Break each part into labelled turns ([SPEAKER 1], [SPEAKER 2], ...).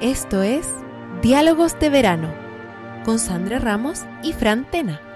[SPEAKER 1] Esto es Diálogos de Verano con Sandra Ramos y Fran Tena.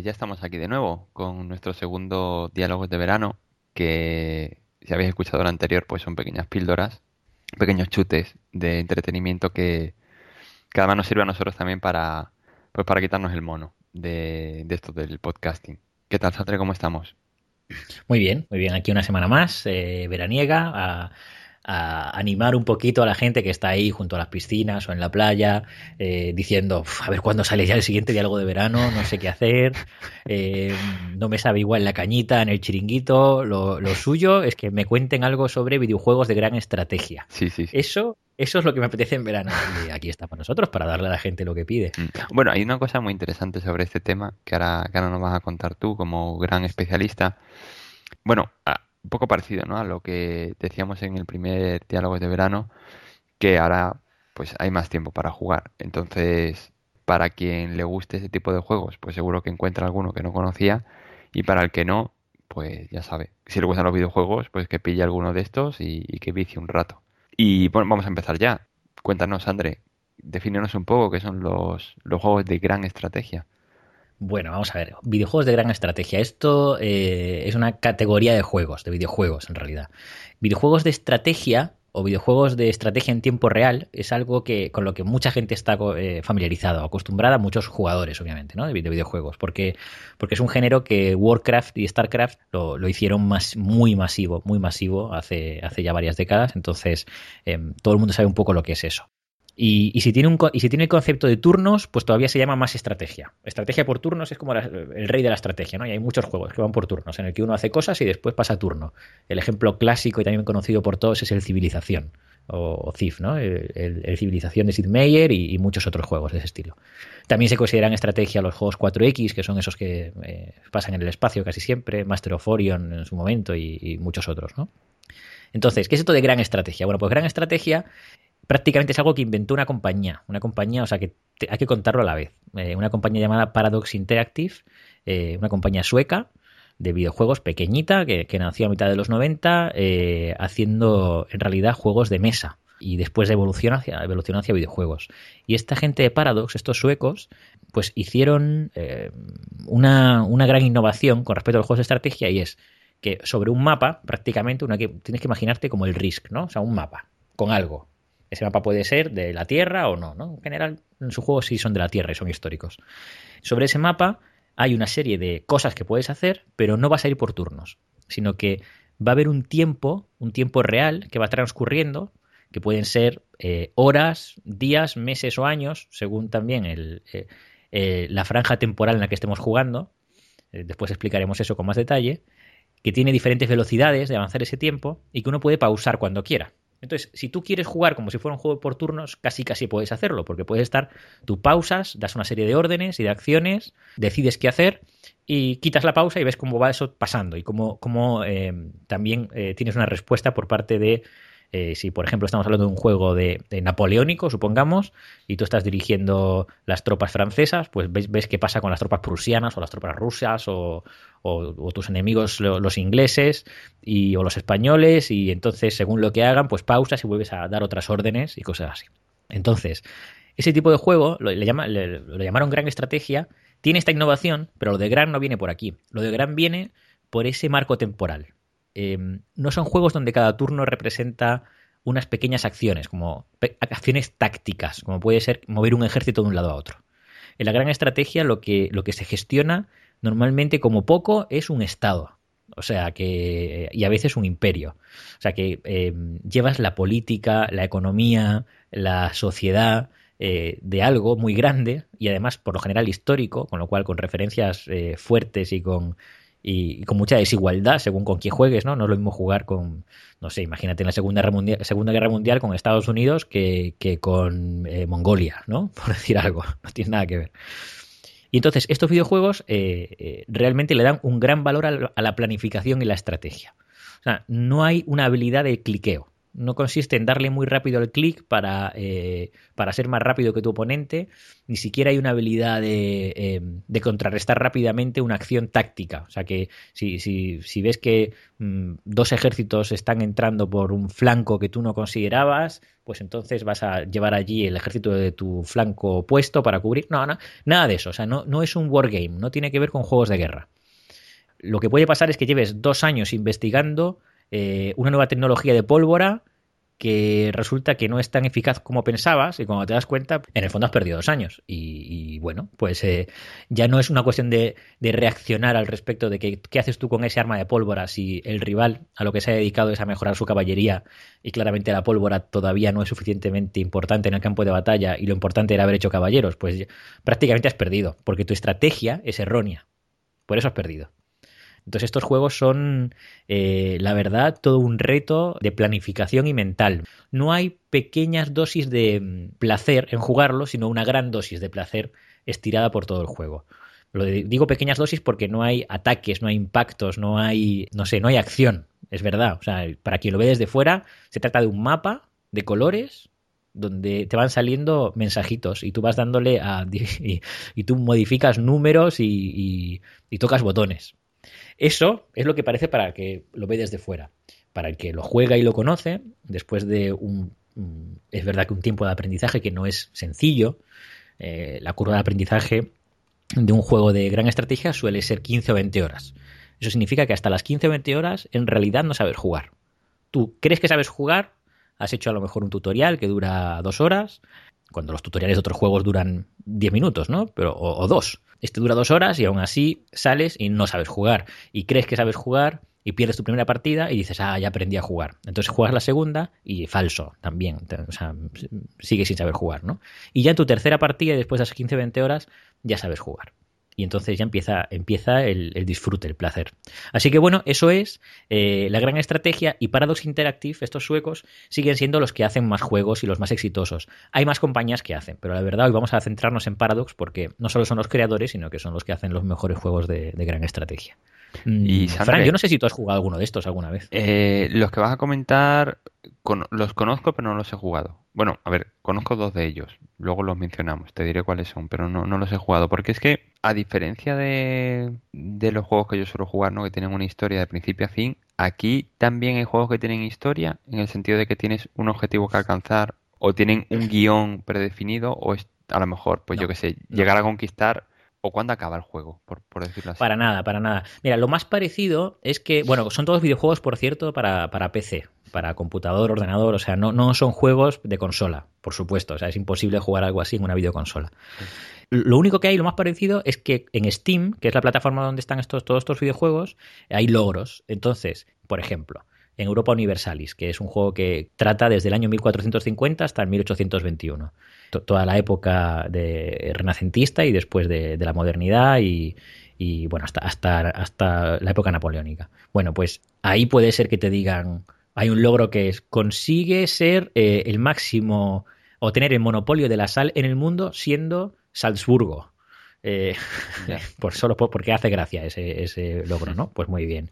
[SPEAKER 2] Pues ya estamos aquí de nuevo con nuestro segundo Diálogos de Verano, que si habéis escuchado el anterior, pues son pequeñas píldoras, pequeños chutes de entretenimiento que, que además nos sirve a nosotros también para, pues para quitarnos el mono de, esto del podcasting. ¿Qué tal, Sandra? ¿Cómo estamos?
[SPEAKER 3] Muy bien, muy bien. Aquí una semana más, eh, veraniega, a animar un poquito a la gente que está ahí junto a las piscinas o en la playa, eh, diciendo, "Uf, a ver cuándo sale ya el siguiente diálogo de verano, no sé qué hacer, eh, no me sabe igual la cañita en el chiringuito, lo, lo suyo es que me cuenten algo sobre videojuegos de gran estrategia.
[SPEAKER 2] Sí, sí, sí.
[SPEAKER 3] Eso, eso es lo que me apetece en verano. Y aquí está para nosotros, para darle a la gente lo que pide.
[SPEAKER 2] Mm. Bueno, hay una cosa muy interesante sobre este tema que ahora, que ahora nos vas a contar tú como gran especialista. Bueno, a- un poco parecido, ¿no? A lo que decíamos en el primer diálogo de verano, que ahora pues hay más tiempo para jugar. Entonces, para quien le guste ese tipo de juegos, pues seguro que encuentra alguno que no conocía y para el que no, pues ya sabe. Si le gustan los videojuegos, pues que pille alguno de estos y, que vicie un rato. Y bueno, vamos a empezar ya. Cuéntanos, André, defínenos un poco qué son los, los juegos de gran estrategia.
[SPEAKER 3] Bueno, vamos a ver. Videojuegos de gran estrategia. Esto eh, es una categoría de juegos, de videojuegos en realidad. Videojuegos de estrategia o videojuegos de estrategia en tiempo real es algo que con lo que mucha gente está eh, familiarizada, acostumbrada, muchos jugadores, obviamente, ¿no? De, de videojuegos, porque, porque es un género que Warcraft y Starcraft lo, lo hicieron más, muy masivo, muy masivo hace, hace ya varias décadas. Entonces, eh, todo el mundo sabe un poco lo que es eso. Y, si tiene un, y si tiene el concepto de turnos, pues todavía se llama más estrategia. Estrategia por turnos es como el rey de la estrategia, ¿no? Y hay muchos juegos que van por turnos, en el que uno hace cosas y después pasa turno. El ejemplo clásico y también conocido por todos es el Civilización, o, CIF, ¿no? El, Civilización de Sid Meier y, y, muchos otros juegos de ese estilo. También se consideran estrategia los juegos 4X, que son esos que eh, pasan en el espacio casi siempre, Master of Orion en su momento y, y muchos otros, ¿no? Entonces, ¿qué es esto de gran estrategia? Bueno, pues gran estrategia prácticamente es algo que inventó una compañía, una compañía, o sea que hay que contarlo a la vez, eh, una compañía llamada Paradox Interactive, eh, una compañía sueca de videojuegos pequeñita que, que, nació a mitad de los 90 eh, haciendo en realidad juegos de mesa y después evolucionó hacia, hacia videojuegos. Y esta gente de Paradox, estos suecos, pues hicieron una, una gran innovación con respecto a los juegos de estrategia y es que sobre un mapa, prácticamente, una que, tienes que imaginarte como el Risk, ¿no? O sea, un mapa con algo. Ese mapa puede ser de la Tierra o no, ¿no? En general, en sus juegos sí son de la Tierra y son históricos. Sobre ese mapa hay una serie de cosas que puedes hacer, pero no vas a ir por turnos, sino que va a haber un tiempo, un tiempo real que va transcurriendo, que pueden ser eh, horas, días, meses o años, según también eh, eh, la franja temporal en la que estemos jugando. Después explicaremos eso con más detalle. Que tiene diferentes velocidades de avanzar ese tiempo y que uno puede pausar cuando quiera. Entonces, si tú quieres jugar como si fuera un juego por turnos, casi casi puedes hacerlo, porque puedes estar, tú pausas, das una serie de órdenes y de acciones, decides qué hacer y quitas la pausa y ves cómo va eso pasando y cómo, cómo eh, también eh, tienes una respuesta por parte de Eh, si, por ejemplo, estamos hablando de un juego de, napoleónico, supongamos, y tú estás dirigiendo las tropas francesas, pues ves, ves qué pasa con las tropas prusianas o las tropas rusas o, tus enemigos los ingleses y, o los españoles, y entonces, según lo que hagan, pues pausas y vuelves a dar otras órdenes y cosas así. Entonces, ese tipo de juego lo, le llama, lo llamaron gran estrategia, tiene esta innovación, pero lo de gran no viene por aquí. Lo de gran viene por ese marco temporal. Em, no son juegos donde cada turno representa unas pequeñas acciones, como acciones tácticas, como puede ser mover un ejército de un lado a otro. En la gran estrategia lo que, lo que se gestiona normalmente como poco es un estado. O sea que. y a veces un imperio. O sea que em, llevas la política, la economía, la sociedad eh, de algo muy grande y además por lo general histórico, con lo cual con referencias eh, fuertes y con y, con mucha desigualdad según con quién juegues, ¿no? No es lo mismo jugar con, no sé, imagínate en la Segunda Guerra Mundial, Segunda Guerra Mundial con Estados Unidos que, que con eh, Mongolia, ¿no? Por decir algo, no tiene nada que ver. Y entonces estos videojuegos eh, eh, realmente le dan un gran valor a la planificación y la estrategia. O sea, no hay una habilidad de cliqueo no consiste en darle muy rápido el clic para, eh, para ser más rápido que tu oponente, ni siquiera hay una habilidad de, em, de contrarrestar rápidamente una acción táctica. O sea que si, si, si ves que mm, dos ejércitos están entrando por un flanco que tú no considerabas, pues entonces vas a llevar allí el ejército de tu flanco opuesto para cubrir. No, no nada de eso. O sea, no, no es un wargame, no tiene que ver con juegos de guerra. Lo que puede pasar es que lleves dos años investigando eh, una nueva tecnología de pólvora que resulta que no es tan eficaz como pensabas y cuando te das cuenta, en el fondo has perdido dos años. Y, bueno, pues eh, ya no es una cuestión de, reaccionar al respecto de que, qué haces tú con ese arma de pólvora si el rival a lo que se ha dedicado es a mejorar su caballería y claramente la pólvora todavía no es suficientemente importante en el campo de batalla y lo importante era haber hecho caballeros, pues prácticamente has perdido, porque tu estrategia es errónea. Por eso has perdido. Entonces estos juegos son, eh, la verdad, todo un reto de planificación y mental. No hay pequeñas dosis de mm, placer en jugarlo, sino una gran dosis de placer estirada por todo el juego. Lo digo pequeñas dosis porque no hay ataques, no hay impactos, no hay, no sé, no hay acción. Es verdad. O sea, para quien lo ve desde fuera, se trata de un mapa de colores donde te van saliendo mensajitos y tú vas dándole a y, tú modificas números y, y, tocas botones. Eso es lo que parece para que lo ve desde fuera. Para el que lo juega y lo conoce, después de un... Es verdad que un tiempo de aprendizaje que no es sencillo, eh, la curva de aprendizaje de un juego de gran estrategia suele ser 15 o 20 horas. Eso significa que hasta las 15 o 20 horas en realidad no sabes jugar. Tú crees que sabes jugar, has hecho a lo mejor un tutorial que dura dos horas, cuando los tutoriales de otros juegos duran 10 minutos, ¿no? Pero, o dos. Este dura dos horas y aún así sales y no sabes jugar. Y crees que sabes jugar y pierdes tu primera partida y dices, ah, ya aprendí a jugar. Entonces juegas la segunda y falso también. O sea, sigues sin saber jugar, ¿no? Y ya en tu tercera partida, después de esas 15-20 horas, ya sabes jugar y entonces ya empieza, empieza el, disfrute, el placer. Así que bueno, eso es eh, la gran estrategia y Paradox Interactive, estos suecos, siguen siendo los que hacen más juegos y los más exitosos. Hay más compañías que hacen, pero la verdad hoy vamos a centrarnos en Paradox porque no solo son los creadores, sino que son los que hacen los mejores juegos de gran estrategia. Y mm, Fran, yo no sé si tú has jugado alguno de estos alguna vez.
[SPEAKER 2] Eh, los que vas a comentar los conozco, pero no los he jugado. Bueno, a ver, conozco dos de ellos. Luego los mencionamos, te diré cuáles son, pero no, no los he jugado. Porque es que, a diferencia de, de los juegos que yo suelo jugar, ¿no? que tienen una historia de principio a fin, aquí también hay juegos que tienen historia, en el sentido de que tienes un objetivo que alcanzar, o tienen un guion predefinido, o a lo mejor, pues yo qué sé, llegar a conquistar ¿O cuándo acaba el juego, por, decirlo así?
[SPEAKER 3] Para nada, para nada. Mira, lo más parecido es que, bueno, son todos videojuegos, por cierto, para, para PC, para computador, ordenador, o sea, no, no son juegos de consola, por supuesto, o sea, es imposible jugar algo así en una videoconsola. Lo único que hay, lo más parecido, es que en Steam, que es la plataforma donde están estos, todos estos videojuegos, hay logros. Entonces, por ejemplo, en Europa Universalis, que es un juego que trata desde el año 1450 hasta el 1821 toda la época de renacentista y después de, la modernidad y, bueno, hasta, hasta, hasta la época napoleónica. Bueno, pues ahí puede ser que te digan, hay un logro que es, consigue ser eh, el máximo o tener el monopolio de la sal en el mundo siendo Salzburgo. Eh, por solo porque hace gracia ese, ese logro, ¿no? Pues muy bien.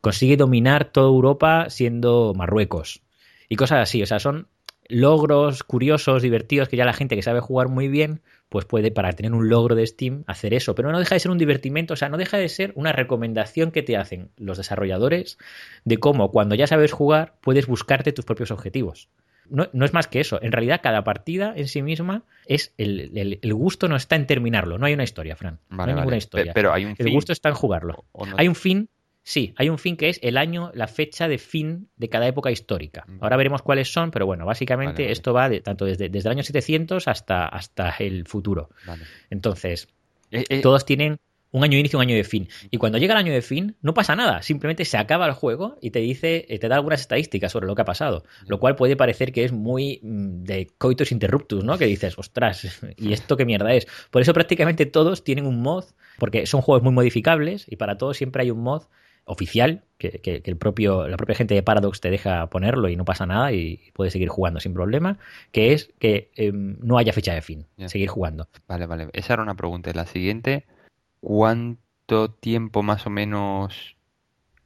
[SPEAKER 3] Consigue dominar toda Europa siendo Marruecos. y cosas así. O sea, son logros curiosos, divertidos, que ya la gente que sabe jugar muy bien, pues puede, para tener un logro de Steam, hacer eso. Pero no deja de ser un divertimento, o sea, no deja de ser una recomendación que te hacen los desarrolladores de cómo cuando ya sabes jugar puedes buscarte tus propios objetivos. No, es más que eso. En realidad, cada partida en sí misma es el, gusto no está en terminarlo. No hay una historia, Fran. no hay ninguna historia.
[SPEAKER 2] Pero hay un
[SPEAKER 3] el gusto está en jugarlo. Hay un fin Sí, hay un fin que es el año, la fecha de fin de cada época histórica. Ahora veremos cuáles son, pero bueno, básicamente esto va de, tanto desde, desde, el año 700 hasta, hasta el futuro. Entonces, eh, eh, todos tienen un año de inicio, un año de fin. Y cuando llega el año de fin, no pasa nada. Simplemente se acaba el juego y te dice, eh, te da algunas estadísticas sobre lo que ha pasado. Lo cual puede parecer que es muy mm, de coitus interruptus, ¿no? Que dices, ostras, ¿y esto qué mierda es? Por eso prácticamente todos tienen un mod, porque son juegos muy modificables y para todos siempre hay un mod oficial, que, el propio, la propia gente de Paradox te deja ponerlo y no pasa nada y puedes seguir jugando sin problema, que es que em, no haya fecha de fin, seguir jugando.
[SPEAKER 2] Vale, vale. Esa era una pregunta. La siguiente, ¿cuánto tiempo más o menos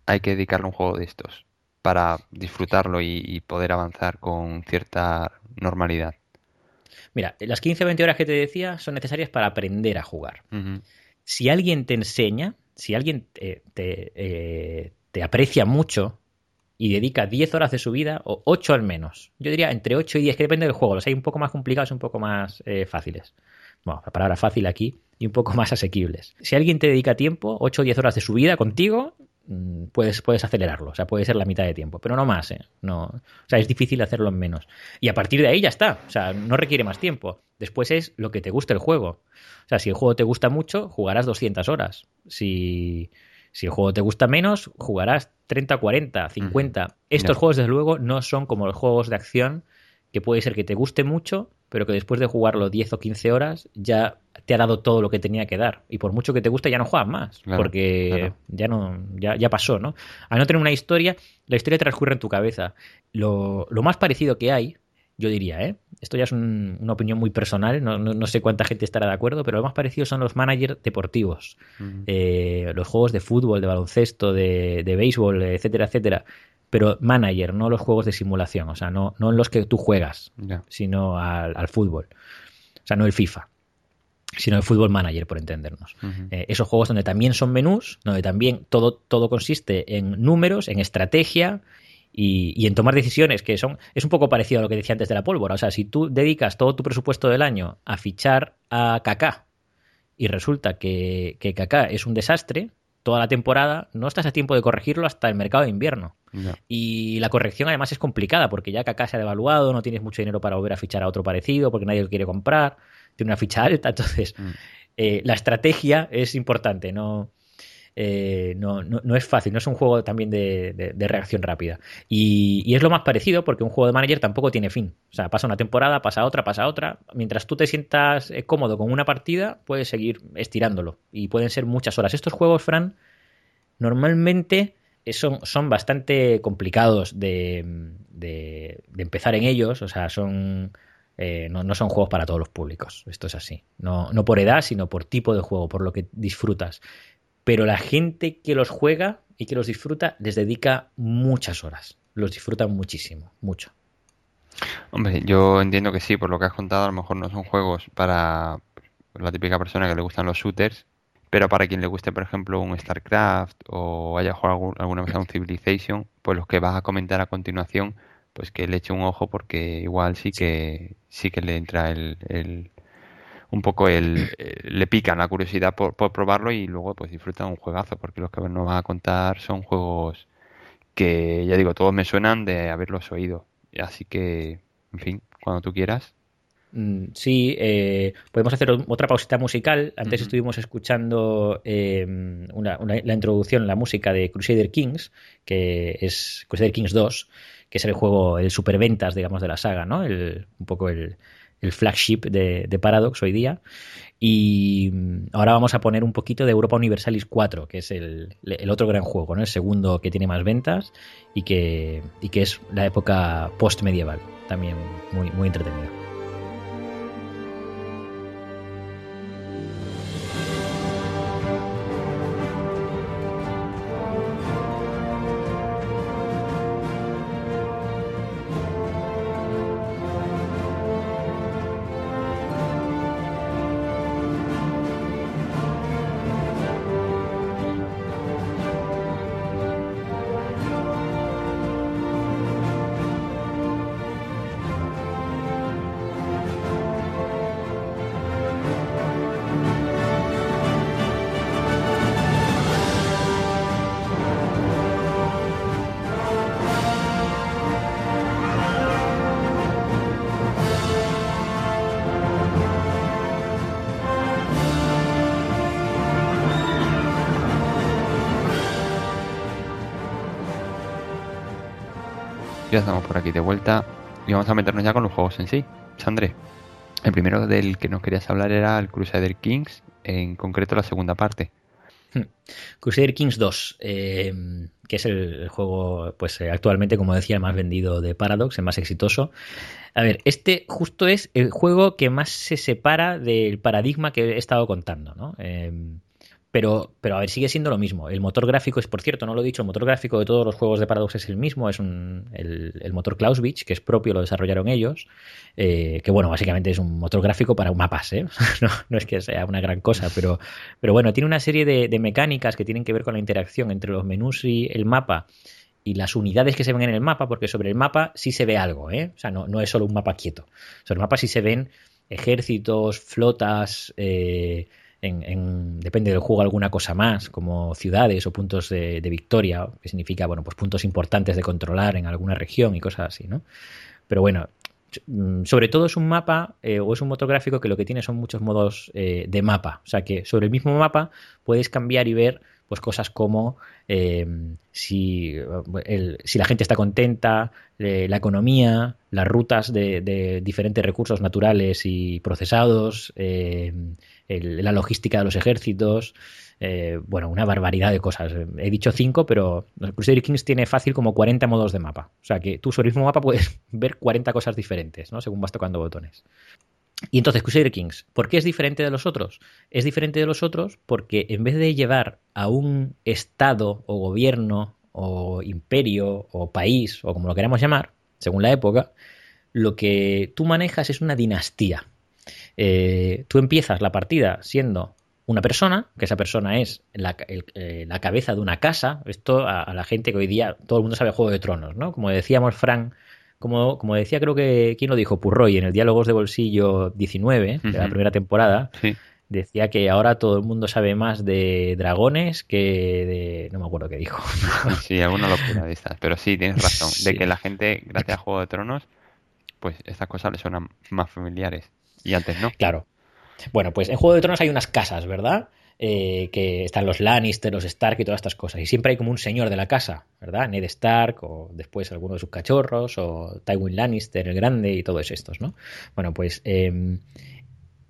[SPEAKER 2] hay que dedicarle a un juego de estos para disfrutarlo y, poder avanzar con cierta normalidad?
[SPEAKER 3] Mira, las 15-20 horas que te decía son necesarias para aprender a jugar. Si alguien te enseña, si alguien eh, te, aprecia mucho y dedica 10 horas de su vida, o 8 al menos, yo diría entre 8 y 10, que depende del juego, los hay un poco más complicados un poco más eh, fáciles. Bueno, la palabra fácil aquí, y un poco más asequibles. Si alguien te dedica tiempo, 8 o 10 horas de su vida contigo, puedes, puedes acelerarlo, o sea, puede ser la mitad de tiempo, pero no más, ¿eh? No, o sea, es difícil hacerlo en menos. Y a partir de ahí ya está, o sea, no requiere más tiempo. Después es lo que te guste el juego. O sea, si el juego te gusta mucho, jugarás 200 horas. Si, el juego te gusta menos, jugarás 30, 40, 50. Estos juegos, desde luego, no son como los juegos de acción que puede ser que te guste mucho, pero que después de jugarlo 10 o 15 horas ya te ha dado todo lo que tenía que dar. Y por mucho que te guste, ya no juegas más, porque ya no ya, ya, pasó, ¿no? Al no tener una historia, la historia transcurre en tu cabeza. Lo, lo más parecido que hay yo diría, ¿eh? Esto ya es una opinión muy personal, no, sé cuánta gente estará de acuerdo, pero lo más parecido son los managers deportivos, eh, los juegos de fútbol, de baloncesto, de, de béisbol, etcétera, etcétera. Pero manager, no los juegos de simulación, o sea, no, no en los que tú juegas, sino al, fútbol. O sea, no el FIFA sino el fútbol manager, por entendernos. Eh, esos juegos donde también son menús, donde también todo, todo consiste en números, en estrategia y, en tomar decisiones que son. Es un poco parecido a lo que decía antes de la pólvora. O sea, si tú dedicas todo tu presupuesto del año a fichar a Kaká y resulta que, que Kaká es un desastre toda la temporada, no estás a tiempo de corregirlo hasta el mercado de invierno. Y la corrección además es complicada porque ya Kaká se ha devaluado, no tienes mucho dinero para volver a fichar a otro parecido porque nadie lo quiere comprar, tiene una ficha alta. Entonces, mm. eh, la estrategia es importante, no eh, no, no, es fácil, no es un juego también de, reacción rápida. Y, es lo más parecido porque un juego de manager tampoco tiene fin. O sea, pasa una temporada, pasa otra, pasa otra. Mientras tú te sientas eh, cómodo con una partida, puedes seguir estirándolo. Y pueden ser muchas horas. Estos juegos, Fran, normalmente son, son bastante complicados de, empezar en ellos. O sea, son... Eh, no, no, son juegos para todos los públicos. Esto es así. No, no por edad, sino por tipo de juego, por lo que disfrutas pero la gente que los juega y que los disfruta les dedica muchas horas. Los disfrutan muchísimo, mucho.
[SPEAKER 2] Hombre, yo entiendo que sí, por lo que has contado, a lo mejor no son juegos para la típica persona que le gustan los shooters, pero para quien le guste, por ejemplo, un StarCraft o haya jugado alguna vez a un Civilization, pues los que vas a comentar a continuación, pues que le eche un ojo porque igual sí que sí que le entra el, un poco el, eh, le pican la curiosidad por, probarlo y luego pues disfrutan un juegazo, porque los que nos van a contar son juegos que ya digo, todos me suenan de haberlos oído. Así que, en fin, cuando tú quieras.
[SPEAKER 3] Mm, sí, eh, podemos hacer otra pausita musical. Antes estuvimos escuchando em, la introducción, la música de Crusader Kings, que es Crusader Kings 2, que es el juego, el superventas, digamos, de la saga, ¿no? El, un poco el, el flagship de, Paradox hoy día. Y mm, ahora vamos a poner un poquito de Europa Universalis 4, que es el, otro gran juego, ¿no? el segundo que tiene más ventas y que, y que es la época post-medieval, también muy, muy entretenido.
[SPEAKER 2] Aquí de vuelta y vamos a meternos ya con los juegos en sí. Sandre, el primero del que nos querías hablar era el Crusader Kings, en concreto la segunda parte.
[SPEAKER 3] Crusader Kings 2, eh, que es el, juego, pues eh, actualmente, como decía, el más vendido de Paradox, el más exitoso. A ver, este justo es el juego que más se separa del paradigma que he estado contando, ¿no? Eh, pero, pero a ver, sigue siendo lo mismo. El motor gráfico es, por cierto, no lo he dicho, el motor gráfico de todos los juegos de Paradox es el mismo, es un, el, motor Clausewitz, que es propio, lo desarrollaron ellos, eh, que bueno, básicamente es un motor gráfico para mapas, ¿eh? no, es que sea una gran cosa, pero, pero bueno, tiene una serie de, mecánicas que tienen que ver con la interacción entre los menús y el mapa y las unidades que se ven en el mapa, porque sobre el mapa sí se ve algo, ¿eh? O sea, no, no es solo un mapa quieto. Sobre el mapa sí se ven ejércitos, flotas, eh, en, depende del juego alguna cosa más, como ciudades o puntos de, victoria, que significa, bueno, pues puntos importantes de controlar en alguna región y cosas así, ¿no? Pero bueno, mm, sobre todo es un mapa eh, o es un motográfico que lo que tiene son muchos modos eh, de mapa. O sea que sobre el mismo mapa puedes cambiar y ver pues cosas como eh, si, si, la gente está contenta, la economía, las rutas de, de, diferentes recursos naturales y procesados, la logística de los ejércitos, eh, bueno, una barbaridad de cosas. He dicho cinco, pero Crusader Kings tiene fácil como 40 modos de mapa. O sea que tú sobre el mismo mapa puedes ver 40 cosas diferentes, ¿no? Según vas tocando botones. Y entonces, Crusader Kings, ¿por qué es diferente de los otros? Es diferente de los otros porque en vez de llevar a un estado o gobierno o imperio o país o como lo queramos llamar, según la época, lo que tú manejas es una dinastía. Eh, tú empiezas la partida siendo una persona, que esa persona es la, eh, cabeza de una casa, esto a, la gente que hoy día todo el mundo sabe Juego de Tronos, ¿no? Como decíamos, Frank, como, como decía creo que, ¿quién lo dijo? Purroy en el Diálogos de Bolsillo 19, de la primera temporada, decía que ahora todo el mundo sabe más de dragones que de... no me acuerdo qué dijo.
[SPEAKER 2] Sí, alguna locura de estas, pero sí, tienes razón, de que la gente, gracias a Juego de Tronos, pues estas cosas le suenan más familiares. Y antes no.
[SPEAKER 3] Claro. Bueno, pues en Juego de Tronos hay unas casas, ¿verdad? Eh, que están los Lannister, los Stark y todas estas cosas. Y siempre hay como un señor de la casa, ¿verdad? Ned Stark o después alguno de sus cachorros o Tywin Lannister, el grande y todos estos, ¿no? Bueno, pues em,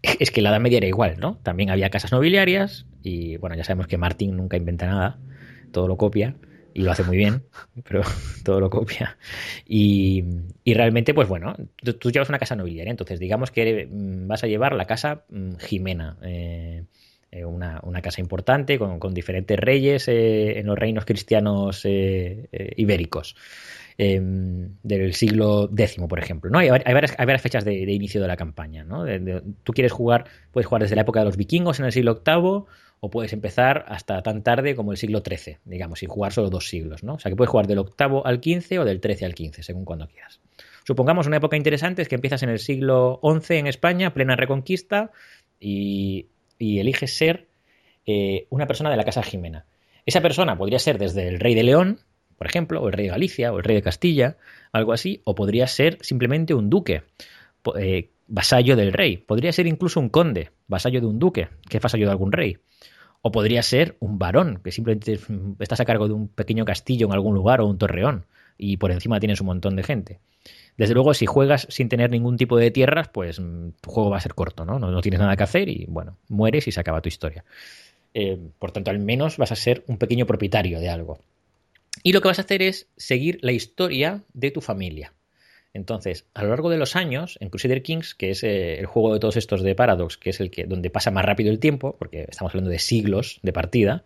[SPEAKER 3] es que la Edad Media era igual, ¿no? También había casas nobiliarias y bueno, ya sabemos que Martin nunca inventa nada, todo lo copia y lo hace muy bien, pero todo lo copia. Y, realmente, pues bueno, tú, llevas una casa nobiliaria, entonces digamos que mm, vas a llevar la casa mm, Jimena. Eh, eh, una, casa importante con, diferentes reyes eh, en los reinos cristianos ibéricos. del siglo X, por ejemplo. ¿no? Hay, varias, fechas de, inicio de la campaña. ¿no? tú quieres jugar, puedes jugar desde la época de los vikingos en el siglo VIII o puedes empezar hasta tan tarde como el siglo XIII, digamos, y jugar solo dos siglos, ¿no? O sea que puedes jugar del octavo al XV o del XIII al XV, según cuando quieras. Supongamos una época interesante es que empiezas en el siglo XI en España, plena reconquista, y, eliges ser eh, una persona de la Casa Jimena. Esa persona podría ser desde el rey de León, por ejemplo, o el rey de Galicia, o el rey de Castilla, algo así, o podría ser simplemente un duque, eh, vasallo del rey. Podría ser incluso un conde, vasallo de un duque, que es vasallo de algún rey. O podría ser un varón, que simplemente estás a cargo de un pequeño castillo en algún lugar o un torreón, y por encima tienes un montón de gente. Desde luego, si juegas sin tener ningún tipo de tierras, pues mm, tu juego va a ser corto, ¿no? No, tienes nada que hacer y, bueno, mueres y se acaba tu historia. Eh, por tanto, al menos vas a ser un pequeño propietario de algo. Y lo que vas a hacer es seguir la historia de tu familia. Entonces, a lo largo de los años, en Crusader Kings, que es eh, el juego de todos estos de Paradox, que es el que donde pasa más rápido el tiempo, porque estamos hablando de siglos de partida,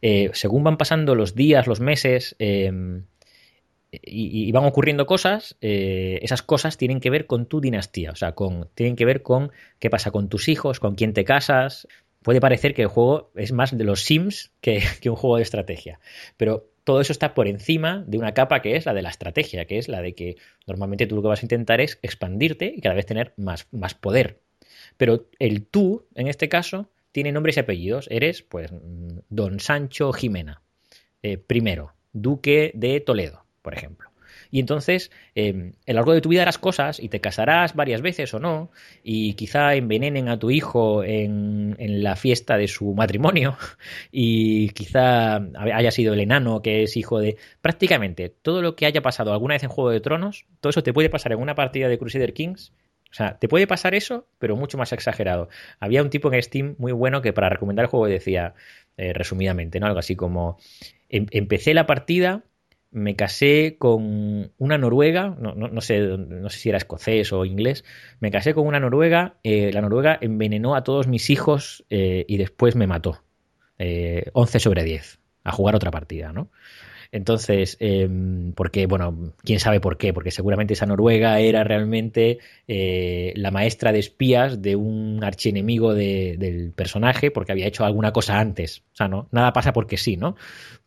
[SPEAKER 3] eh, según van pasando los días, los meses em, y, van ocurriendo cosas, eh, esas cosas tienen que ver con tu dinastía, o sea, con, tienen que ver con qué pasa con tus hijos, con quién te casas. Puede parecer que el juego es más de los Sims que, que un juego de estrategia, pero todo eso está por encima de una capa que es la de la estrategia, que es la de que normalmente tú lo que vas a intentar es expandirte y cada vez tener más, más poder. Pero el tú, en este caso, tiene nombres y apellidos. Eres, pues, don Sancho Jimena. Eh, primero, duque de Toledo, por ejemplo. Y entonces, eh, a lo largo de tu vida harás cosas y te casarás varias veces o no, y quizá envenenen a tu hijo en, la fiesta de su matrimonio, y quizá haya sido el enano que es hijo de... Prácticamente todo lo que haya pasado alguna vez en Juego de Tronos, todo eso te puede pasar en una partida de Crusader Kings o sea, te puede pasar eso, pero mucho más exagerado. Había un tipo en Steam muy bueno que para recomendar el juego decía, eh, resumidamente, ¿no? Algo así como, em, empecé la partida, me casé con una noruega, no, sé, no sé si era escocés o inglés, me casé con una noruega, eh, la noruega envenenó a todos mis hijos eh, y después me mató. 11 sobre 10, a jugar otra partida, ¿no? Entonces, em, porque, bueno, quién sabe por qué, porque seguramente esa Noruega era realmente eh, la maestra de espías de un archienemigo del personaje, porque había hecho alguna cosa antes. O sea, no, nada pasa porque sí, ¿no?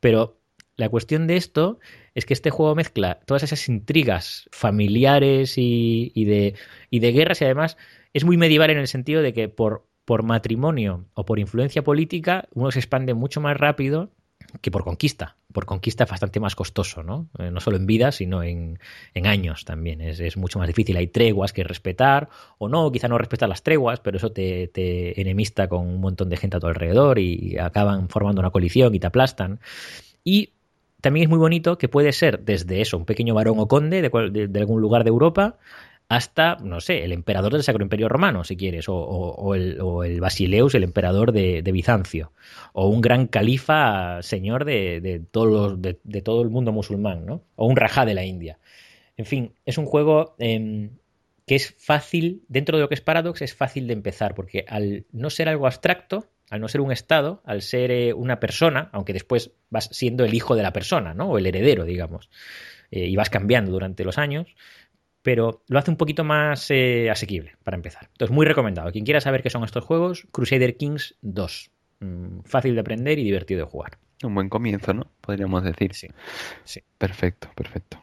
[SPEAKER 3] Pero la cuestión de esto es que este juego mezcla todas esas intrigas familiares y, de, y de guerras y además es muy medieval en el sentido de que por, por matrimonio o por influencia política uno se expande mucho más rápido que por conquista. Por conquista es bastante más costoso, ¿no? Eh, no solo en vida, sino en, años también. Es, mucho más difícil. Hay treguas que respetar, o no, quizá no respetas las treguas, pero eso te, te, enemista con un montón de gente a tu alrededor y acaban formando una coalición y te aplastan. Y también es muy bonito que puede ser desde eso, un pequeño varón o conde de algún lugar de Europa, hasta, no sé, el emperador del Sacro Imperio Romano, si quieres, o, el, Basileus, el emperador de, Bizancio, o un gran califa, señor de, de, de, todo el mundo musulmán, ¿no? O un rajá de la India. En fin, es un juego em, que es fácil, dentro de lo que es Paradox, es fácil de empezar, porque al no ser algo abstracto, al no ser un estado, al ser eh, una persona, aunque después vas siendo el hijo de la persona, ¿no? O el heredero, digamos, eh, y vas cambiando durante los años, pero lo hace un poquito más eh, asequible para empezar. Entonces, muy recomendado. Quien quiera saber qué son estos juegos, Crusader Kings 2. Mm, fácil de aprender y divertido de jugar.
[SPEAKER 2] Un buen comienzo, ¿no? Podríamos decir.
[SPEAKER 3] Sí, sí.
[SPEAKER 2] Perfecto, perfecto.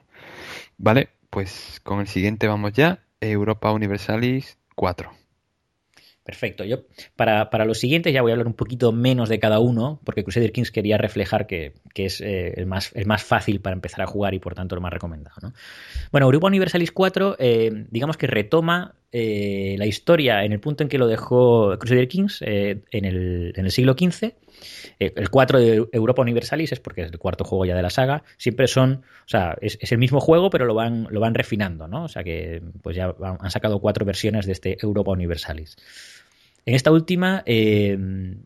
[SPEAKER 2] Vale, pues con el siguiente vamos ya. Europa Universalis 4.
[SPEAKER 3] Perfecto. Yo, para, para los siguientes, ya voy a hablar un poquito menos de cada uno, porque Crusader Kings quería reflejar que, es eh, el, más, el más fácil para empezar a jugar y por tanto el más recomendado. ¿no? Bueno, Europa Universalis 4, eh, digamos que retoma eh, la historia en el punto en que lo dejó Crusader Kings en el, en, el, siglo XV. El 4 de Europa Universalis es porque es el cuarto juego ya de la saga. Siempre son, o sea, es, el mismo juego, pero lo van, lo van refinando, ¿no? O sea que pues ya han sacado cuatro versiones de este Europa Universalis. En esta última, eh,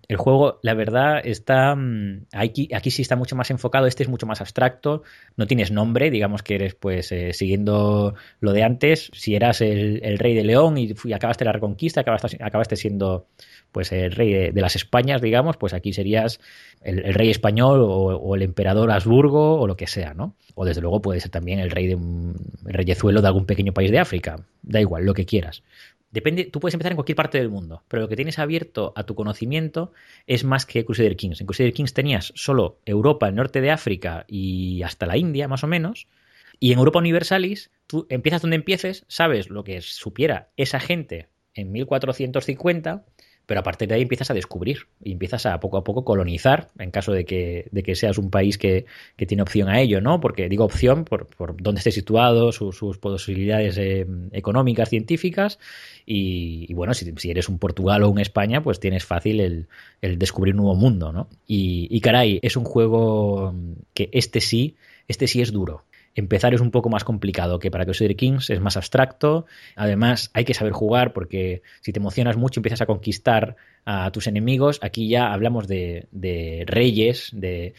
[SPEAKER 3] el juego, la verdad, está. Mm, aquí, aquí sí está mucho más enfocado. Este es mucho más abstracto. No tienes nombre, digamos que eres, pues, eh, siguiendo lo de antes. Si eras el, rey de León y, acabaste la reconquista, acabaste, acabaste siendo, pues, el rey de, las Españas, digamos, pues aquí serías el, rey español o, el emperador Habsburgo o lo que sea, ¿no? O desde luego puede ser también el rey de un el reyezuelo de algún pequeño país de África. Da igual, lo que quieras. Depende, tú puedes empezar en cualquier parte del mundo, pero lo que tienes abierto a tu conocimiento es más que Crusader Kings. En Crusader Kings tenías solo Europa, el norte de África y hasta la India, más o menos. Y en Europa Universalis, tú empiezas donde empieces, sabes lo que supiera esa gente en 1450 pero a partir de ahí empiezas a descubrir y empiezas a poco a poco colonizar en caso de que, de que seas un país que, tiene opción a ello, ¿no? Porque digo opción por, por dónde esté situado, sus posibilidades eh, económicas, científicas y, bueno, si, si, eres un Portugal o un España, pues tienes fácil el, el descubrir un nuevo mundo, ¿no? Y, y caray, es un juego que este sí, este sí es duro empezar es un poco más complicado que para Crusader Kings, es más abstracto. Además, hay que saber jugar porque si te emocionas mucho empiezas a conquistar a tus enemigos. Aquí ya hablamos de, reyes, de,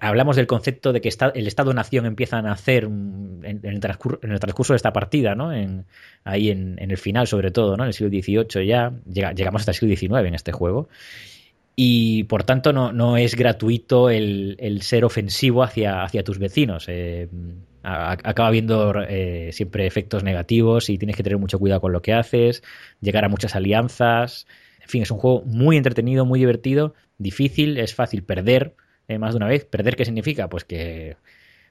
[SPEAKER 3] hablamos del concepto de que el Estado-nación empieza a nacer en, el transcurso, de esta partida, ¿no? En, ahí en, el final, sobre todo, ¿no? En el siglo XVIII ya, llegamos hasta el siglo XIX en este juego y por tanto no, no es gratuito el, el, ser ofensivo hacia, hacia tus vecinos. Eh, acaba habiendo eh, siempre efectos negativos y tienes que tener mucho cuidado con lo que haces, llegar a muchas alianzas. En fin, es un juego muy entretenido, muy divertido, difícil, es fácil perder eh, más de una vez. ¿Perder qué significa? Pues que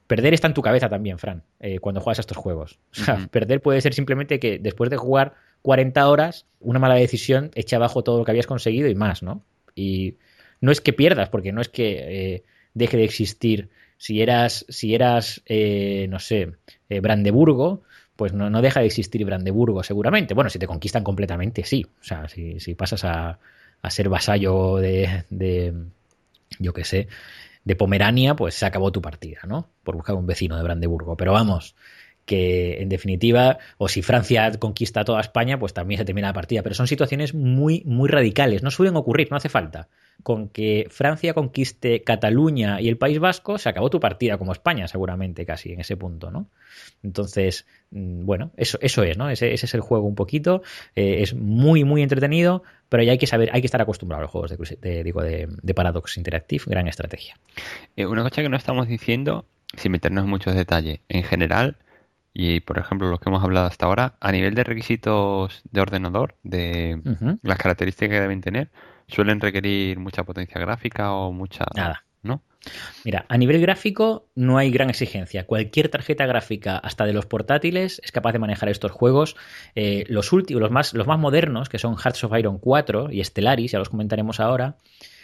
[SPEAKER 3] perder está en tu cabeza también, Fran, eh, cuando juegas a estos juegos. O sea, perder puede ser simplemente que después de jugar 40 horas, una mala decisión eche abajo todo lo que habías conseguido y más, ¿no? Y no es que pierdas, porque no es que deje de existir Si eras, si eras eh, no sé, eh, Brandeburgo, pues no, no, deja de existir Brandeburgo seguramente. Bueno, si te conquistan completamente, sí. O sea, si, si pasas a, a, ser vasallo de, de yo qué sé, de Pomerania, pues se acabó tu partida, ¿no? Por buscar un vecino de Brandeburgo. Pero vamos, que en definitiva, o si Francia conquista toda España, pues también se termina la partida. Pero son situaciones muy, muy radicales. No suelen ocurrir, no hace falta. Con que Francia conquiste Cataluña y el País Vasco, se acabó tu partida como España, seguramente, casi en ese punto, ¿no? Entonces, mm, bueno, eso, eso es, ¿no? Ese, es el juego un poquito. Eh, es muy, muy entretenido, pero ya hay que saber, hay que estar acostumbrado a los juegos de, de digo, de, de, Paradox Interactive, gran estrategia.
[SPEAKER 2] Eh, una cosa que no estamos diciendo, sin meternos en muchos detalles, en general y, por ejemplo, los que hemos hablado hasta ahora, a nivel de requisitos de ordenador, de uh -huh. las características que deben tener, suelen requerir mucha potencia gráfica o mucha...
[SPEAKER 3] Nada.
[SPEAKER 2] ¿No?
[SPEAKER 3] Mira, a nivel gráfico no hay gran exigencia. Cualquier tarjeta gráfica, hasta de los portátiles, es capaz de manejar estos juegos. Eh, los últimos, los más, los más modernos, que son Hearts of Iron 4 y Stellaris, ya los comentaremos ahora,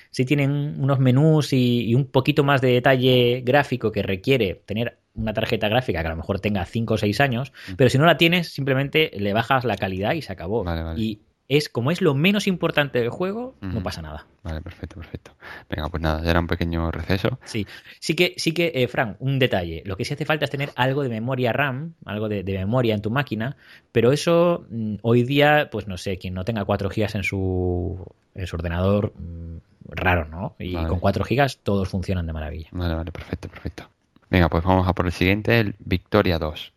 [SPEAKER 3] sí tienen unos menús y, y, un poquito más de detalle gráfico que requiere tener una tarjeta gráfica que a lo mejor tenga 5 o 6 años, pero si no la tienes, simplemente le bajas la calidad y se acabó.
[SPEAKER 2] Vale, vale.
[SPEAKER 3] Y es como es lo menos importante del juego, uh -huh. no pasa nada.
[SPEAKER 2] Vale, perfecto, perfecto. Venga, pues nada, ya era un pequeño receso.
[SPEAKER 3] Sí, sí que, sí que eh, Fran, un detalle. Lo que sí hace falta es tener algo de memoria RAM, algo de, de memoria en tu máquina, pero eso mmm, hoy día, pues no sé, quien no tenga 4 GB en su, en su ordenador, mmm, raro, ¿no? Y vale. con 4 GB todos funcionan de maravilla.
[SPEAKER 2] Vale, vale, perfecto, perfecto. Venga, pues vamos a por el siguiente, el Victoria 2.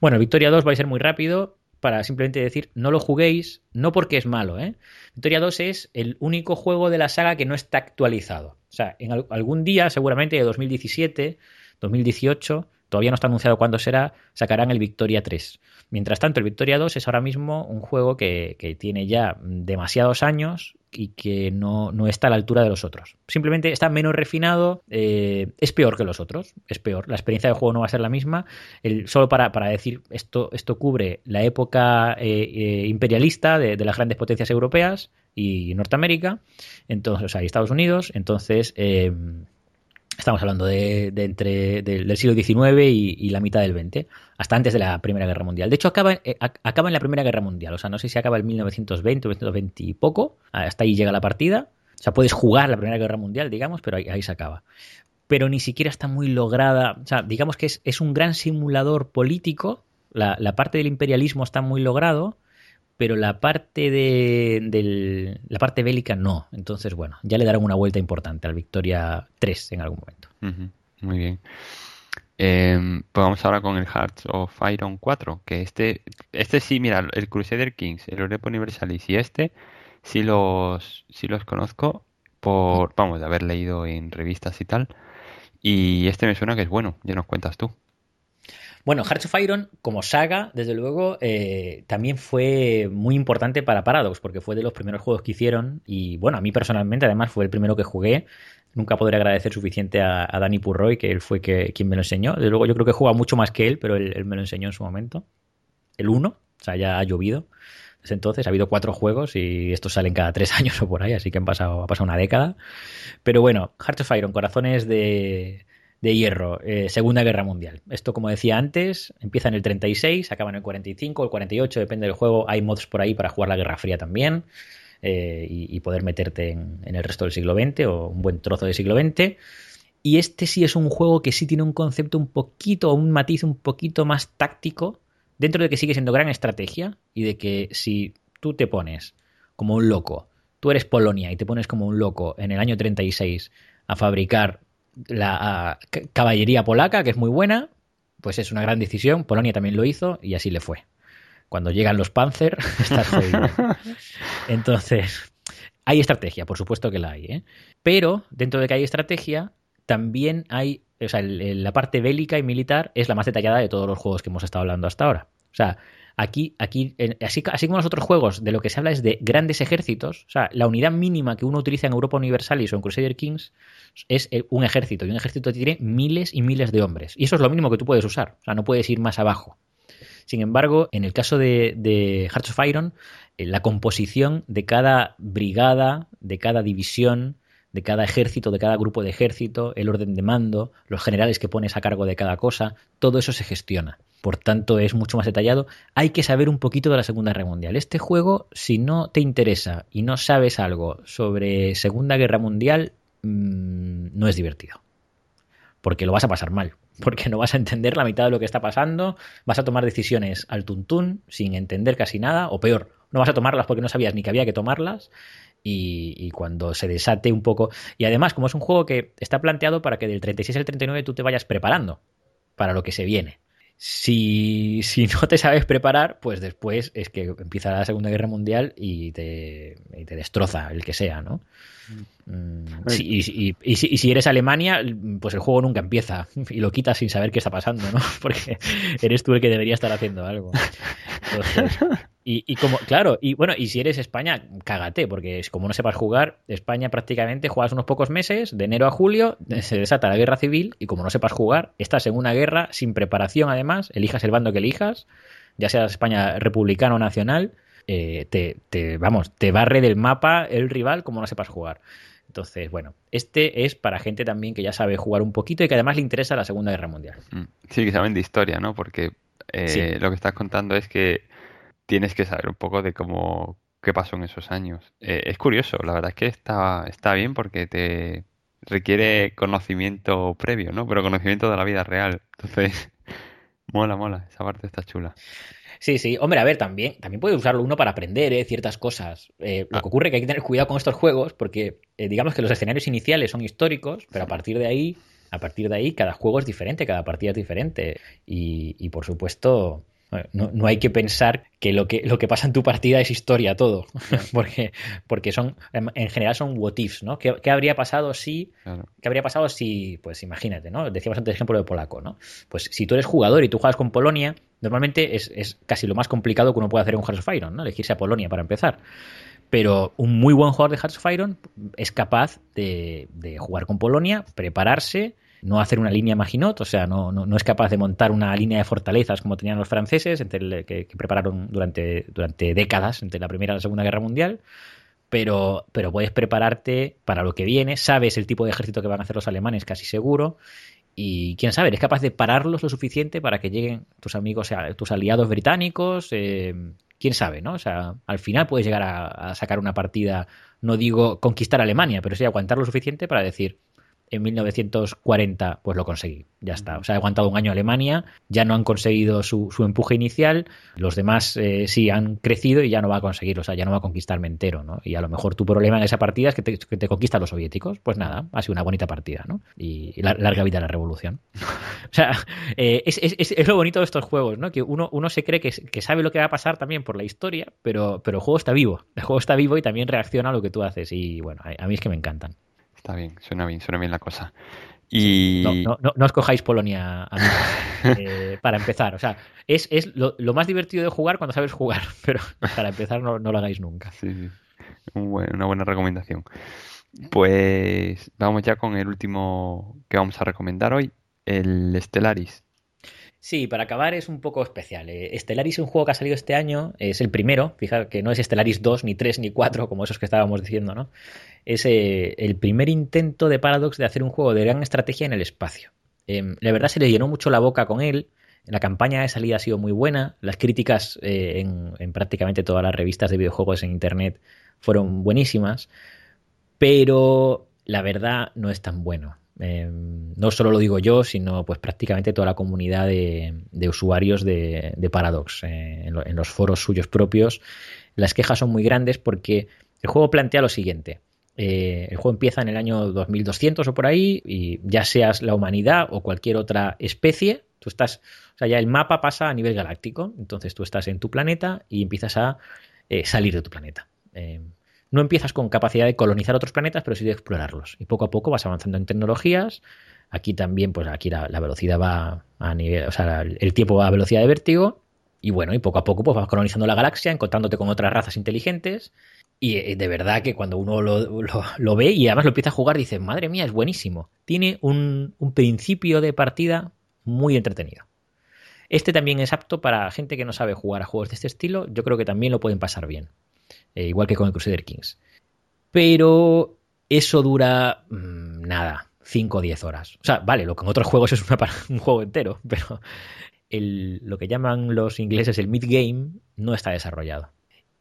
[SPEAKER 3] Bueno, Victoria 2 va a ser muy rápido para simplemente decir no lo juguéis, no porque es malo, ¿eh? Victoria 2 es el único juego de la saga que no está actualizado. O sea, en algún día, seguramente de 2017, 2018, todavía no está anunciado cuándo será, sacarán el Victoria 3. Mientras tanto, el Victoria 2 es ahora mismo un juego que, que tiene ya demasiados años y que no, no, está a la altura de los otros. Simplemente está menos refinado, eh, es peor que los otros, es peor. La experiencia de juego no va a ser la misma. Solo para, para, decir, esto, esto cubre la época eh, eh, imperialista de, de, las grandes potencias europeas y Norteamérica, entonces, o sea, y Estados Unidos, entonces Estamos hablando de, entre de, del siglo XIX y, la mitad del XX, hasta antes de la Primera Guerra Mundial. De hecho, acaba, eh, acaba en la Primera Guerra Mundial. O sea, no sé si acaba en 1920 o 1920 y poco. Hasta ahí llega la partida. O sea, puedes jugar la Primera Guerra Mundial, digamos, pero ahí, ahí se acaba. Pero ni siquiera está muy lograda. O sea, digamos que es, es un gran simulador político. La, la parte del imperialismo está muy logrado pero la parte de del, la parte bélica no. Entonces, bueno, ya le darán una vuelta importante al Victoria 3 en algún momento.
[SPEAKER 2] Muy bien. Eh, pues vamos ahora con el Hearts of Iron 4, que este, este sí, mira, el Crusader Kings, el Europa Universalis y este sí los, sí los conozco por, vamos, de haber leído en revistas y tal. Y este me suena que es bueno, ya nos cuentas tú.
[SPEAKER 3] Bueno, Hearts of Iron, como saga, desde luego, eh, también fue muy importante para Paradox, porque fue de los primeros juegos que hicieron. Y bueno, a mí personalmente, además, fue el primero que jugué. Nunca podré agradecer suficiente a, Dani Purroy, que él fue quien me lo enseñó. Desde luego, yo creo que jugado mucho más que él, pero él, él me lo enseñó en su momento. El 1, o sea, ya ha llovido. Desde entonces ha habido cuatro juegos y estos salen cada tres años o por ahí, así que han pasado, ha pasado una década. Pero bueno, Hearts of Iron, corazones de, de hierro, eh, Segunda Guerra Mundial. Esto, como decía antes, empieza en el 36, acaba en el 45, el 48, depende del juego. Hay mods por ahí para jugar la Guerra Fría también eh, y, poder meterte en, en, el resto del siglo XX o un buen trozo del siglo XX. Y este sí es un juego que sí tiene un concepto un poquito, un matiz un poquito más táctico, dentro de que sigue siendo gran estrategia y de que si tú te pones como un loco, tú eres Polonia y te pones como un loco en el año 36 a fabricar la caballería polaca, que es muy buena, pues es una gran decisión. Polonia también lo hizo y así le fue. Cuando llegan los Panzer, estás jodido. Entonces, hay estrategia, por supuesto que la hay, ¿eh? Pero dentro de que hay estrategia, también hay, o sea, el, el, la parte bélica y militar es la más detallada de todos los juegos que hemos estado hablando hasta ahora. O sea, aquí, aquí así, así como en los otros juegos, de lo que se habla es de grandes ejércitos. O sea, la unidad mínima que uno utiliza en Europa Universalis o en Crusader Kings es un ejército. Y un ejército tiene miles y miles de hombres. Y eso es lo mínimo que tú puedes usar. O sea, no puedes ir más abajo. Sin embargo, en el caso de, de Hearts of Iron, eh, la composición de cada brigada, de cada división, de cada ejército, de cada grupo de ejército, el orden de mando, los generales que pones a cargo de cada cosa, todo eso se gestiona. Por tanto, es mucho más detallado. Hay que saber un poquito de la Segunda Guerra Mundial. Este juego, si no te interesa y no sabes algo sobre Segunda Guerra Mundial, mmm, no es divertido. Porque lo vas a pasar mal. Porque no vas a entender la mitad de lo que está pasando. Vas a tomar decisiones al tuntún, sin entender casi nada. O peor, no vas a tomarlas porque no sabías ni que había que tomarlas. Y, y, cuando se desate un poco. Y además, como es un juego que está planteado para que del 36 al 39 tú te vayas preparando para lo que se viene. Si, si, no te sabes preparar, pues después es que empieza la Segunda Guerra Mundial y te, y te destroza el que sea, ¿no? Y, si, eres Alemania, pues el juego nunca empieza y lo quitas sin saber qué está pasando, ¿no? Porque eres tú el que debería estar haciendo algo. Y, como, claro, y bueno, y si eres España, cágate, porque como no sepas jugar, España prácticamente juegas unos pocos meses, de enero a julio, se desata la guerra civil y como no sepas jugar, estás en una guerra sin preparación además, elijas el bando que elijas, ya sea España republicana o nacional, eh, te, te, vamos, te barre del mapa el rival como no sepas jugar. Entonces, bueno, este es para gente también que ya sabe jugar un poquito y que además le interesa la Segunda Guerra Mundial.
[SPEAKER 2] Sí, que saben de historia, ¿no? Porque eh, sí. lo que estás contando es que tienes que saber un poco de cómo qué pasó en esos años. Eh, es curioso, la verdad es que está, está bien porque te requiere conocimiento previo, ¿no? Pero conocimiento de la vida real. Entonces, mola, mola, esa parte está chula.
[SPEAKER 3] Sí, sí. Hombre, a ver, también, también puede usarlo uno para aprender ¿eh? ciertas cosas. Eh, lo
[SPEAKER 2] Ah.
[SPEAKER 3] que ocurre es que hay que tener cuidado con estos juegos porque eh, digamos que los escenarios iniciales son históricos, pero a partir de ahí, a partir de ahí, cada juego es diferente, cada partida es diferente. Y, y por supuesto, no, no, hay que pensar que lo, que lo que pasa en tu partida es historia todo, porque, porque son, en general son what ifs, ¿no? ¿Qué, qué habría pasado si,
[SPEAKER 2] Claro.
[SPEAKER 3] qué habría pasado si, pues imagínate, ¿no? Decíamos antes el ejemplo de polaco, ¿no? Pues si tú eres jugador y tú juegas con Polonia, normalmente es, es casi lo más complicado que uno puede hacer en un Hearts of Iron, ¿no? Elegirse a Polonia para empezar. Pero un muy buen jugador de Hearts of Iron es capaz de, de jugar con Polonia, prepararse, no hacer una línea Maginot, o sea, no, no, no, es capaz de montar una línea de fortalezas como tenían los franceses, que, prepararon durante, durante décadas, entre la Primera y la Segunda Guerra Mundial, pero, pero puedes prepararte para lo que viene, sabes el tipo de ejército que van a hacer los alemanes, casi seguro, y quién sabe, eres capaz de pararlos lo suficiente para que lleguen tus amigos, tus aliados británicos, eh, quién sabe, ¿no? O sea, al final puedes llegar a sacar una partida, no digo conquistar Alemania, pero sí aguantar lo suficiente para decir, en 1940 pues lo conseguí, ya está. O sea, ha aguantado un año Alemania, ya no han conseguido su, su empuje inicial, los demás eh, sí han crecido y ya no va a conseguir, o sea, ya no va a conquistarme entero, ¿no? Y a lo mejor tu problema en esa partida es que te, que te conquistan los soviéticos, pues nada, ha sido una bonita partida, ¿no? Y, y la, larga vida a la revolución. o sea, eh, es, es, es, lo bonito de estos juegos, ¿no? Que uno, uno se cree que, que, sabe lo que va a pasar también por la historia, pero, pero el juego está vivo, el juego está vivo y también reacciona a lo que tú haces y bueno, a, a mí es que me encantan.
[SPEAKER 2] Está bien, suena bien, suena bien la cosa. Y...
[SPEAKER 3] No, no, no, no os cojáis Polonia amigos, eh, para empezar. O sea, es, es lo, lo, más divertido de jugar cuando sabes jugar, pero para empezar no, no lo hagáis nunca.
[SPEAKER 2] Sí, sí. Un buen, una buena recomendación. Pues vamos ya con el último que vamos a recomendar hoy, el Stellaris.
[SPEAKER 3] Sí, para acabar es un poco especial. Eh, Stellaris es un juego que ha salido este año, es el primero, fíjate que no es Stellaris 2, ni 3, ni 4, como esos que estábamos diciendo, ¿no? Es eh, el primer intento de Paradox de hacer un juego de gran estrategia en el espacio. Eh, la verdad se le llenó mucho la boca con él, la campaña de salida ha sido muy buena, las críticas eh, en, prácticamente todas las revistas de videojuegos en Internet fueron buenísimas, pero la verdad no es tan bueno. Eh, no solo lo digo yo, sino pues prácticamente toda la comunidad de, usuarios de, Paradox eh, en, lo, en, los foros suyos propios. Las quejas son muy grandes porque el juego plantea lo siguiente. Eh, el juego empieza en el año 2200 o por ahí y ya seas la humanidad o cualquier otra especie, tú estás, o sea, ya el mapa pasa a nivel galáctico, entonces tú estás en tu planeta y empiezas a eh, salir de tu planeta. No empiezas con capacidad de colonizar otros planetas, pero sí de explorarlos. Y poco a poco vas avanzando en tecnologías. Aquí también, pues aquí la, velocidad va a nivel, o sea, el tiempo va a velocidad de vértigo. Y bueno, y poco a poco pues vas colonizando la galaxia, encontrándote con otras razas inteligentes. Y eh, de verdad que cuando uno lo, ve y además lo empieza a jugar, dice, madre mía, es buenísimo. Tiene un, un principio de partida muy entretenido. Este también es apto para gente que no sabe jugar a juegos de este estilo. Yo creo que también lo pueden pasar bien eh, igual que con el Crusader Kings. Pero Eso dura mm, nada, 5 o 10 horas. O sea, vale, lo que en otros juegos es un juego entero, pero lo que llaman los ingleses el mid-game no está desarrollado.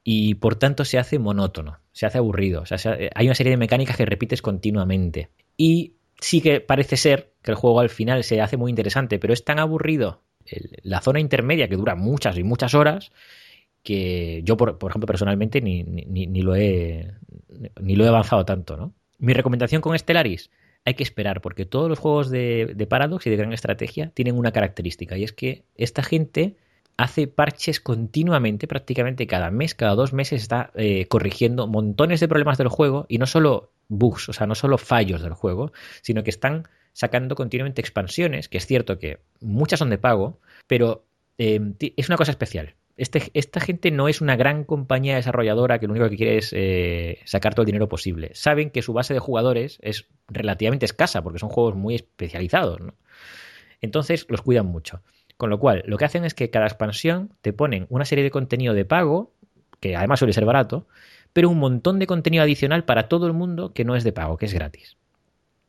[SPEAKER 3] Y por tanto se hace monótono, se hace aburrido. O sea, hay una serie de mecánicas que repites continuamente. Y sí que parece ser que el juego al final se hace muy interesante, pero es tan aburrido la zona intermedia que dura muchas y muchas horas que yo, por, ejemplo, personalmente ni, ni, lo he, ni lo he avanzado tanto. ¿no? Mi recomendación con Stellaris, hay que esperar, porque todos los juegos de, Paradox y de gran estrategia tienen una característica, y es que esta gente hace parches continuamente, prácticamente cada mes, cada dos meses está eh, corrigiendo montones de problemas del juego y no solo bugs, o sea, no solo fallos del juego, sino que están sacando continuamente expansiones, que es cierto que muchas son de pago, pero eh, es una cosa especial. Este, esta gente no es una gran compañía desarrolladora que lo único que quiere es eh, sacar todo el dinero posible. Saben que su base de jugadores es relativamente escasa porque son juegos muy especializados. Entonces los cuidan mucho. Con lo cual, lo que hacen es que cada expansión te ponen una serie de contenido de pago, que además suele ser barato, pero un montón de contenido adicional para todo el mundo que no es de pago, que es gratis.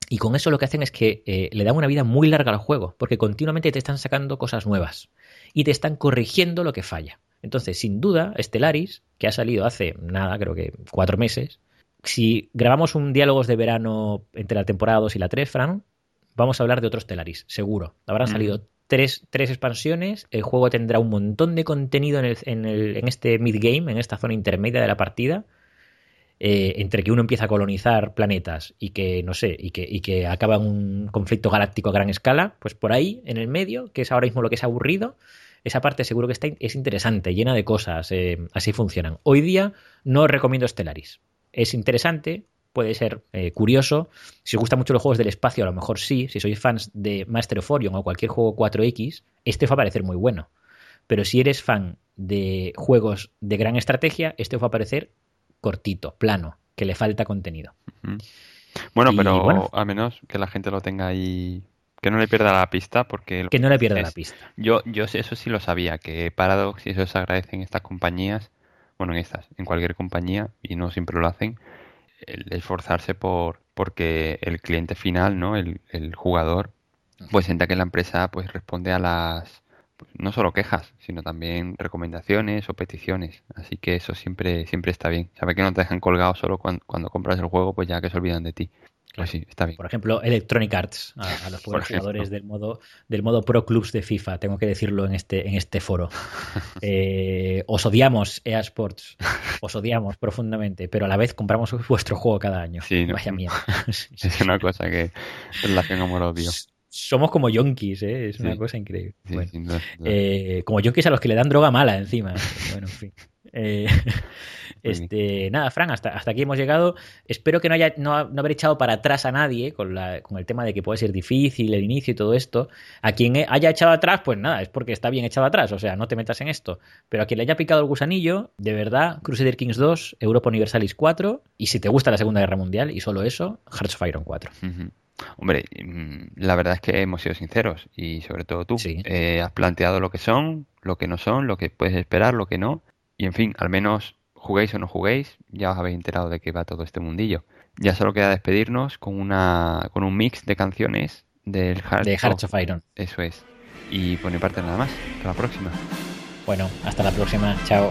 [SPEAKER 3] Y con eso lo que hacen es que eh, le dan una vida muy larga al juego, porque continuamente te están sacando cosas nuevas y te están corrigiendo lo que falla. Entonces, sin duda, Stellaris, que ha salido hace nada, creo que cuatro meses, si grabamos un diálogos de verano entre la temporada 2 y la 3, Fran, vamos a hablar de otros Stellaris, seguro. Habrán salido tres, tres, expansiones, el juego tendrá un montón de contenido en, el, en, el, en este mid-game, en esta zona intermedia de la partida, eh, entre que uno empieza a colonizar planetas y que, no sé, y que, y que acaba un conflicto galáctico a gran escala, pues por ahí, en el medio, que es ahora mismo lo que es aburrido, esa parte seguro que está, es interesante, llena de cosas, eh, así funcionan. Hoy día no recomiendo Stellaris. Es interesante, puede ser eh, curioso. Si os gustan mucho los juegos del espacio, a lo mejor sí. Si sois fans de Master of Orion o cualquier juego 4X, este os va a parecer muy bueno. Pero si eres fan de juegos de gran estrategia, este os va a parecer cortito, plano, que le falta contenido.
[SPEAKER 2] Bueno, pero al menos que la gente lo tenga ahí que no le pierda la pista porque
[SPEAKER 3] que no le pierda la pista.
[SPEAKER 2] Yo yo eso sí lo sabía que Paradox y eso se agradece en estas compañías bueno en estas en cualquier compañía y no siempre lo hacen el esforzarse por porque el cliente final no el, el jugador pues sienta que la empresa pues responde a las no solo quejas, sino también recomendaciones o peticiones. Así que eso siempre, siempre está bien. Sabe que no te dejan colgado solo cuando, compras el juego, pues ya que se olvidan de ti. Pues sí, está bien.
[SPEAKER 3] Por ejemplo, Electronic Arts, a, los jugadores del modo, del modo Pro Clubs de FIFA, tengo que decirlo en este, en este foro. Eh, os odiamos, EA Sports, os odiamos profundamente, pero a la vez compramos vuestro juego cada año. Vaya mierda.
[SPEAKER 2] es una cosa que relación amor-odio
[SPEAKER 3] somos como yonkis, ¿eh? es una cosa increíble. Eh, como yonkis a los que le dan droga mala encima. bueno, en fin. Eh, este, nada, Fran, hasta, hasta aquí hemos llegado. Espero que no haya no, haber echado para atrás a nadie con, la, con el tema de que puede ser difícil el inicio y todo esto. A quien haya echado atrás, pues nada, es porque está bien echado atrás, o sea, no te metas en esto. Pero a quien le haya picado el gusanillo, de verdad, Crusader Kings 2, Europa Universalis 4, y si te gusta la Segunda Guerra Mundial y solo eso, Hearts of Iron 4.
[SPEAKER 2] Hombre, mm, la verdad es que hemos sido sinceros y sobre todo tú. Eh, has planteado lo que son, lo que no son, lo que puedes esperar, lo que no. Y en fin, al menos juguéis o no juguéis, ya os habéis enterado de que va todo este mundillo. Ya solo queda despedirnos con una con un mix de canciones del
[SPEAKER 3] Heart de Hearts of Iron.
[SPEAKER 2] Eso es. Y por mi parte nada más. Hasta la próxima.
[SPEAKER 3] Bueno, hasta la próxima. Chao.